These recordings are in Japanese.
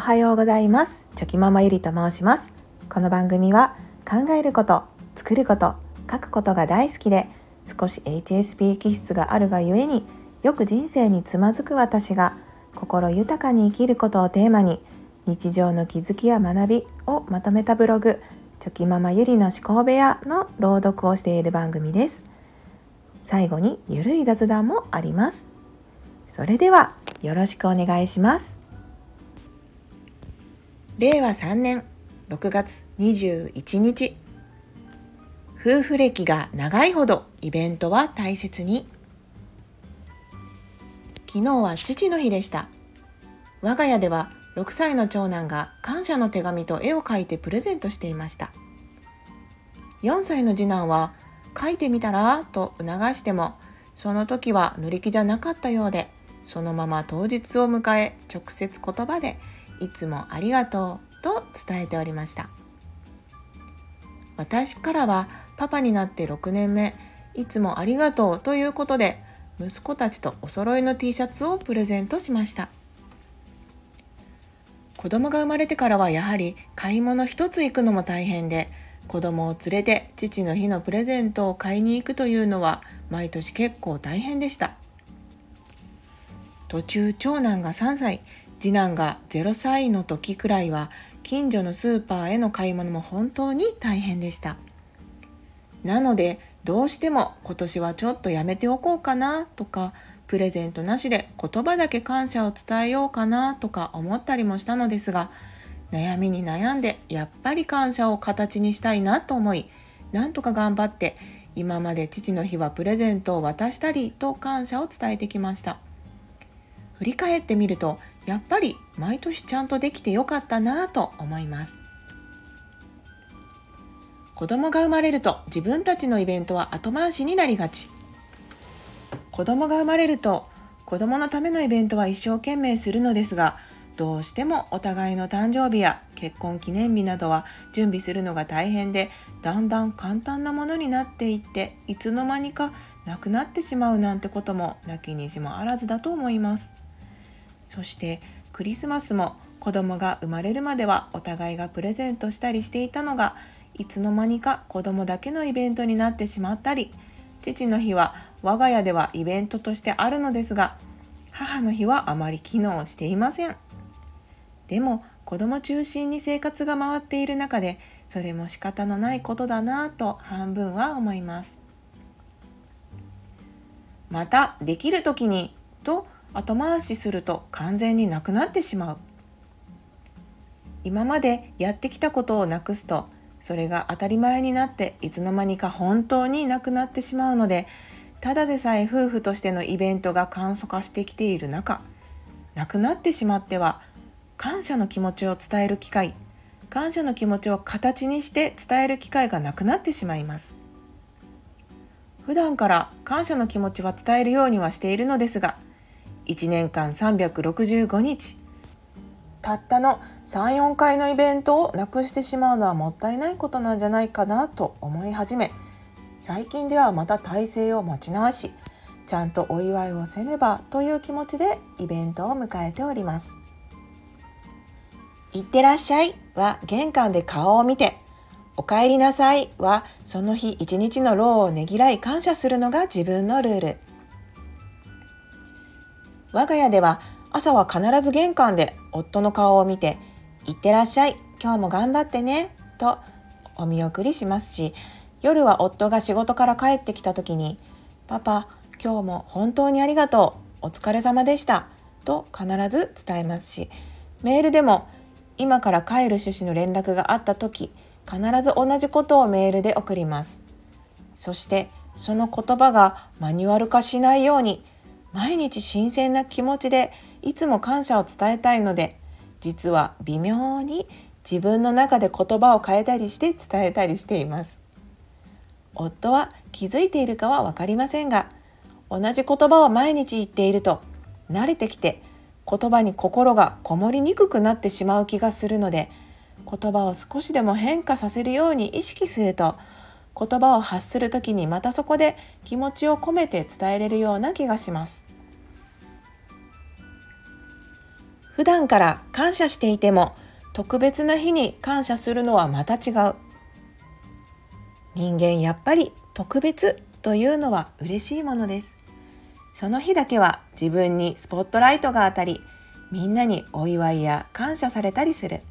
おはようございます。チョキママゆりと申します。この番組は考えること作ること書くことが大好きで少し HSP 気質があるがゆえによく人生につまずく私が心豊かに生きることをテーマに日常の気づきや学びをまとめたブログチョキママゆりの思考部屋の朗読をしている番組です。最後にゆるい雑談もあります。それではよろしくお願いします。令和3年6月21日。夫婦歴が長いほどイベントは大切に。昨日は父の日でした。我が家では6歳の長男が感謝の手紙と絵を描いてプレゼントしていました。4歳の次男は書いてみたらと促してもその時は乗り気じゃなかったようでそのまま当日を迎え直接言葉でいつもありがとうと伝えておりました。私からはパパになって6年目いつもありがとうということで息子たちとお揃いの T シャツをプレゼントしました。子供が生まれてからはやはり買い物一つ行くのも大変で子供を連れて父の日のプレゼントを買いに行くというのは毎年結構大変でした。途中長男が3歳次男が0歳の時くらいは近所のスーパーへの買い物も本当に大変でした。なのでどうしても今年はちょっとやめておこうかなとかプレゼントなしで言葉だけ感謝を伝えようかなとか思ったりもしたのですが悩みに悩んでやっぱり感謝を形にしたいなと思いなんとか頑張って今まで父の日はプレゼントを渡したりと感謝を伝えてきました。振り返ってみるとやっぱり毎年ちゃんとできてよかったなぁと思います。子供が生まれると自分たちのイベントは後回しになりがち。子供が生まれると子供のためのイベントは一生懸命するのですがどうしてもお互いの誕生日や結婚記念日などは準備するのが大変でだんだん簡単なものになっていっていつの間にかなくなってしまうなんてこともなきにしもあらずだと思います。そしてクリスマスも子供が生まれるまではお互いがプレゼントしたりしていたのがいつの間にか子供だけのイベントになってしまったり父の日は我が家ではイベントとしてあるのですが母の日はあまり機能していません。でも子供中心に生活が回っている中でそれも仕方のないことだなぁと半分は思います。またできる時にと後回しすると完全になくなってしまう。今までやってきたことをなくすとそれが当たり前になっていつの間にか本当になくなってしまうのでただでさえ夫婦としてのイベントが簡素化してきている中なくなってしまっては感謝の気持ちを伝える機会感謝の気持ちを形にして伝える機会がなくなってしまいます。普段から感謝の気持ちは伝えるようにはしているのですが1年間365日。たったの34回のイベントをなくしてしまうのはもったいないことなんじゃないかなと思い始め最近ではまた体制を持ち直しちゃんとお祝いをせねばという気持ちでイベントを迎えておりますいってらっしゃいは玄関で顔を見てお帰りなさいはその日一日の労をねぎらい感謝するのが自分のルール。我が家では朝は必ず玄関で夫の顔を見て「いってらっしゃい今日も頑張ってね」とお見送りしますし夜は夫が仕事から帰ってきた時に「パパ今日も本当にありがとうお疲れ様でした」と必ず伝えますしメールでも今から帰る趣旨の連絡があった時必ず同じことをメールで送ります。そしてその言葉がマニュアル化しないように毎日新鮮な気持ちでいつも感謝を伝えたいので実は微妙に自分の中で言葉を変えたりして伝えたりしています。夫は気づいているかは分かりませんが同じ言葉を毎日言っていると慣れてきて言葉に心がこもりにくくなってしまう気がするので言葉を少しでも変化させるように意識すると言葉を発する時にまたそこで気持ちを込めて伝えれるような気がします。普段から感謝していても特別な日に感謝するのはまた違う。人間やっぱり特別というのは嬉しいものです。その日だけは自分にスポットライトが当たりみんなにお祝いや感謝されたりする。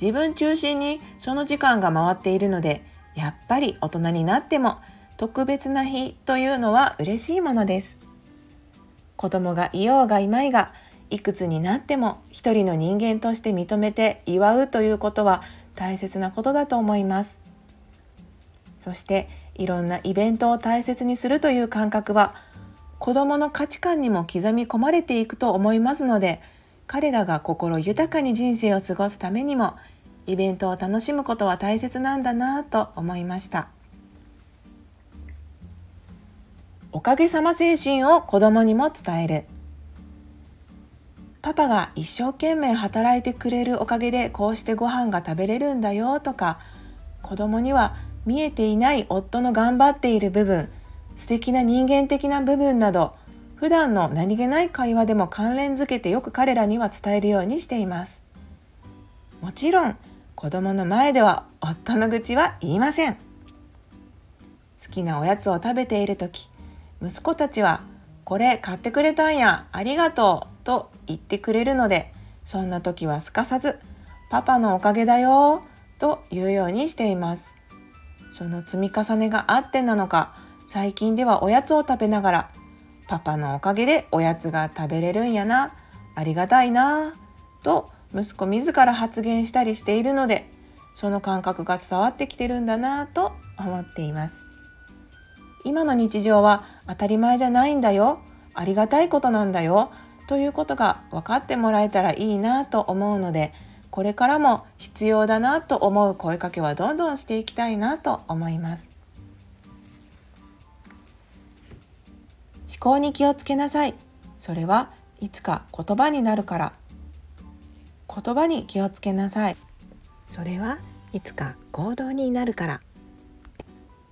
自分中心にその時間が回っているのでやっぱり大人になっても特別な日というのは嬉しいものです。子供がいようがいまいがいくつになっても一人の人間として認めて祝うということは大切なことだと思います。そしていろんなイベントを大切にするという感覚は子どもの価値観にも刻み込まれていくと思いますので彼らが心豊かに人生を過ごすためにもイベントを楽しむことは大切なんだなと思いました。おかげさま精神を子供にも伝える。パパが一生懸命働いてくれるおかげでこうしてご飯が食べれるんだよとか子供には見えていない夫の頑張っている部分素敵な人間的な部分など普段の何気ない会話でも関連づけてよく彼らには伝えるようにしています。もちろん子供の前では夫の愚痴は言いません。好きなおやつを食べている時息子たちは「これ買ってくれたんやありがとう」と言ってくれるのでそんな時はすかさず「パパのおかげだよ」と言うようにしています。その積み重ねがあってなのか最近ではおやつを食べながらパパのおかげでおやつが食べれるんやなありがたいなと息子自ら発言したりしているのでその感覚が伝わってきてるんだなと思っています。今の日常は当たり前じゃないんだよ。ありがたいことなんだよ。ということが分かってもらえたらいいなと思うのでこれからも必要だなと思う声かけはどんどんしていきたいなと思います。思考に気をつけなさい。それはいつか言葉になるから。言葉に気をつけなさい。それはいつか行動になるから。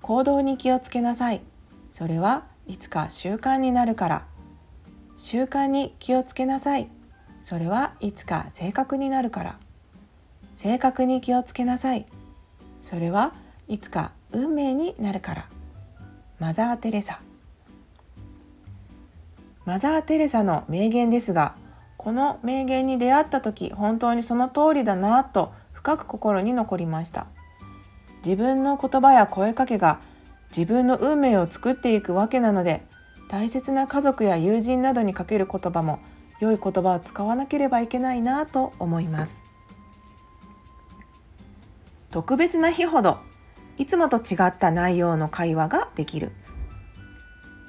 行動に気をつけなさい。それはいつか習慣になるから。習慣に気をつけなさい。それはいつか性格になるから。性格に気をつけなさい。それはいつか運命になるから。マザー・テレサ。マザー・テレサの名言ですがこの名言に出会った時本当にその通りだなと深く心に残りました。自分の言葉や声かけが自分の運命を作っていくわけなので大切な家族や友人などにかける言葉も良い言葉を使わなければいけないなと思います。特別な日ほどいつもと違った内容の会話ができる。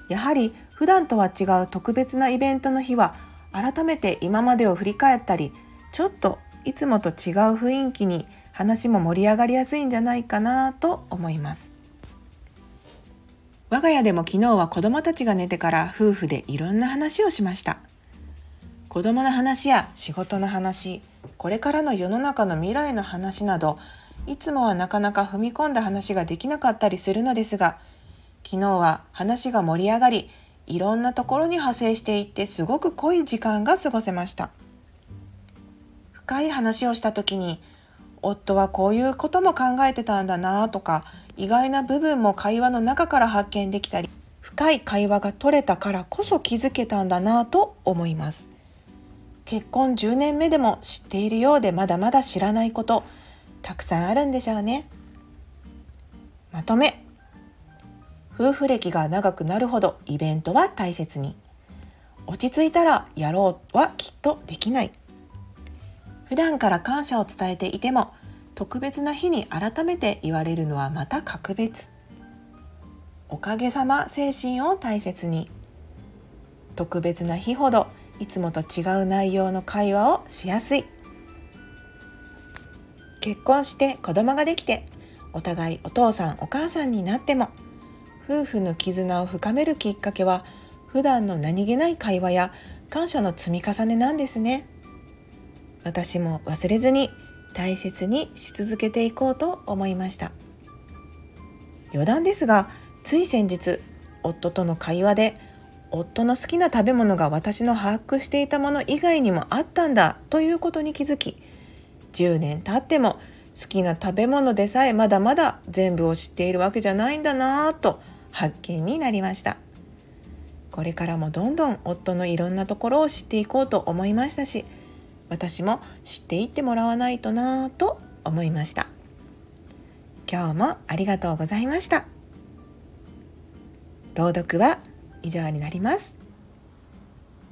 やはり普段とは違う特別なイベントの日は改めて今までを振り返ったりちょっといつもと違う雰囲気に話も盛り上がりやすいんじゃないかなと思います。我が家でも昨日は子供たちが寝てから夫婦でいろんな話をしました。子供の話や仕事の話これからの世の中の未来の話などいつもはなかなか踏み込んだ話ができなかったりするのですが昨日は話が盛り上がりいろんなところに派生していってすごく濃い時間が過ごせました。深い話をした時に夫はこういうことも考えてたんだなとか意外な部分も会話の中から発見できたり深い会話が取れたからこそ気づけたんだなと思います。結婚10年目でも知っているようでまだまだ知らないことたくさんあるんでしょうね。まとめ。夫婦歴が長くなるほどイベントは大切に。落ち着いたらやろうはきっとできない。普段から感謝を伝えていても特別な日に改めて言われるのはまた格別。おかげさま精神を大切に。特別な日ほどいつもと違う内容の会話をしやすい。結婚して子供ができてお互いお父さんお母さんになっても夫婦の絆を深めるきっかけは普段の何気ない会話や感謝の積み重ねなんですね。私も忘れずに大切にし続けていこうと思いました。余談ですがつい先日夫との会話で夫の好きな食べ物が私の把握していたもの以外にもあったんだということに気づき10年経っても好きな食べ物でさえまだまだ全部を知っているわけじゃないんだなぁと発見になりました。これからもどんどん夫のいろんなところを知っていこうと思いましたし私も知っていってもらわないとなぁと思いました。今日もありがとうございました。朗読は以上になります。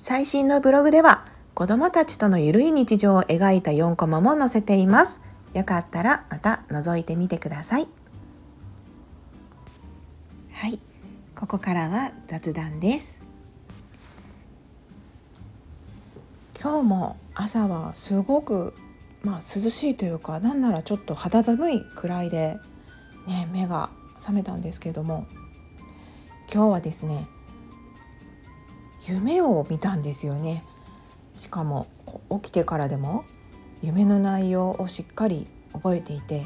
最新のブログでは子どもたちとのゆるい日常を描いた4コマも載せています。よかったらまた覗いてみてくださいはい。ここからは雑談です。今日も朝はすごくまあ涼しいというかなんならちょっと肌寒いくらいでね目が覚めたんですけれども今日はですね夢を見たんですよね。しかも起きてからでも夢の内容をしっかり覚えていて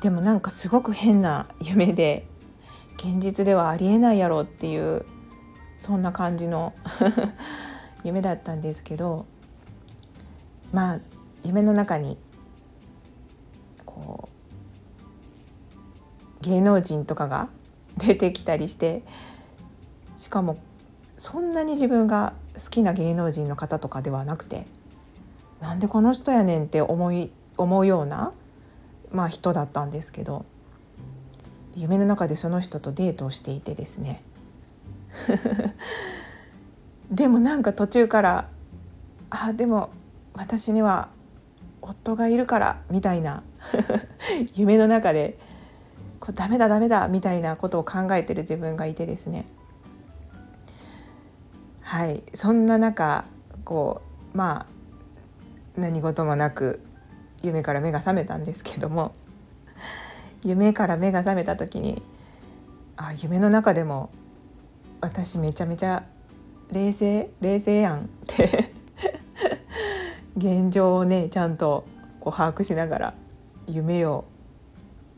でもなんかすごく変な夢で現実ではありえないやろっていうそんな感じの 夢だったんですけどまあ夢の中にこう芸能人とかが 出てきたりしてしかもそんなに自分が好きな芸能人の方とかではなくてなんでこの人やねんって思い思うような、まあ、人だったんですけど夢の中でその人とデートをしていてですね。でもなんか途中からあでも私には夫がいるからみたいな 夢の中でこうダメだダメだみたいなことを考えてる自分がいてですね。はい。そんな中こうまあ何事もなく夢から目が覚めたんですけども。夢から目が覚めた時にあ夢の中でも私めちゃめちゃ冷静冷静やんって現状をねちゃんとこう把握しながら夢を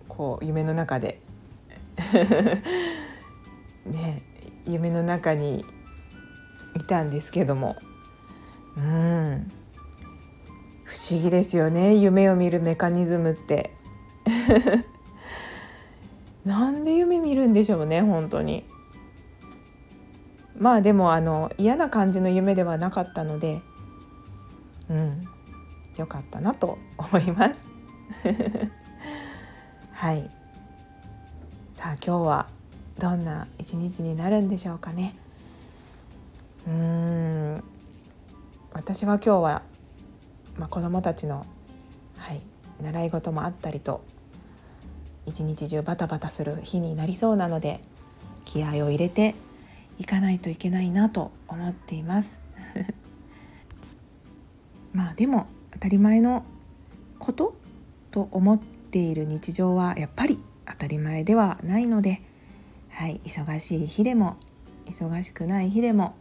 こう夢の中でね夢の中にいたんですけどもうん不思議ですよね。夢を見るメカニズムって。なんで夢見るんでしょうね本当に。まあでもあの嫌な感じの夢ではなかったのでうんよかったなと 思います。はい。さあ今日はどんな一日になるんでしょうかね。うーん。私は今日はまあ、子どもたちの、はい、習い事もあったりと一日中バタバタする日になりそうなので気合を入れていかないといけないなと思っています。まあでも当たり前のことと思っている日常はやっぱり当たり前ではないので、はい、忙しい日でも忙しくない日でも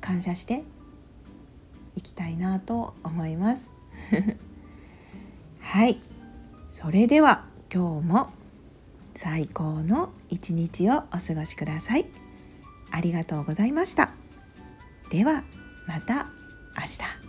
感謝していきたいなと思います。はい。それでは今日も最高の一日をお過ごしください。ありがとうございました。ではまた明日。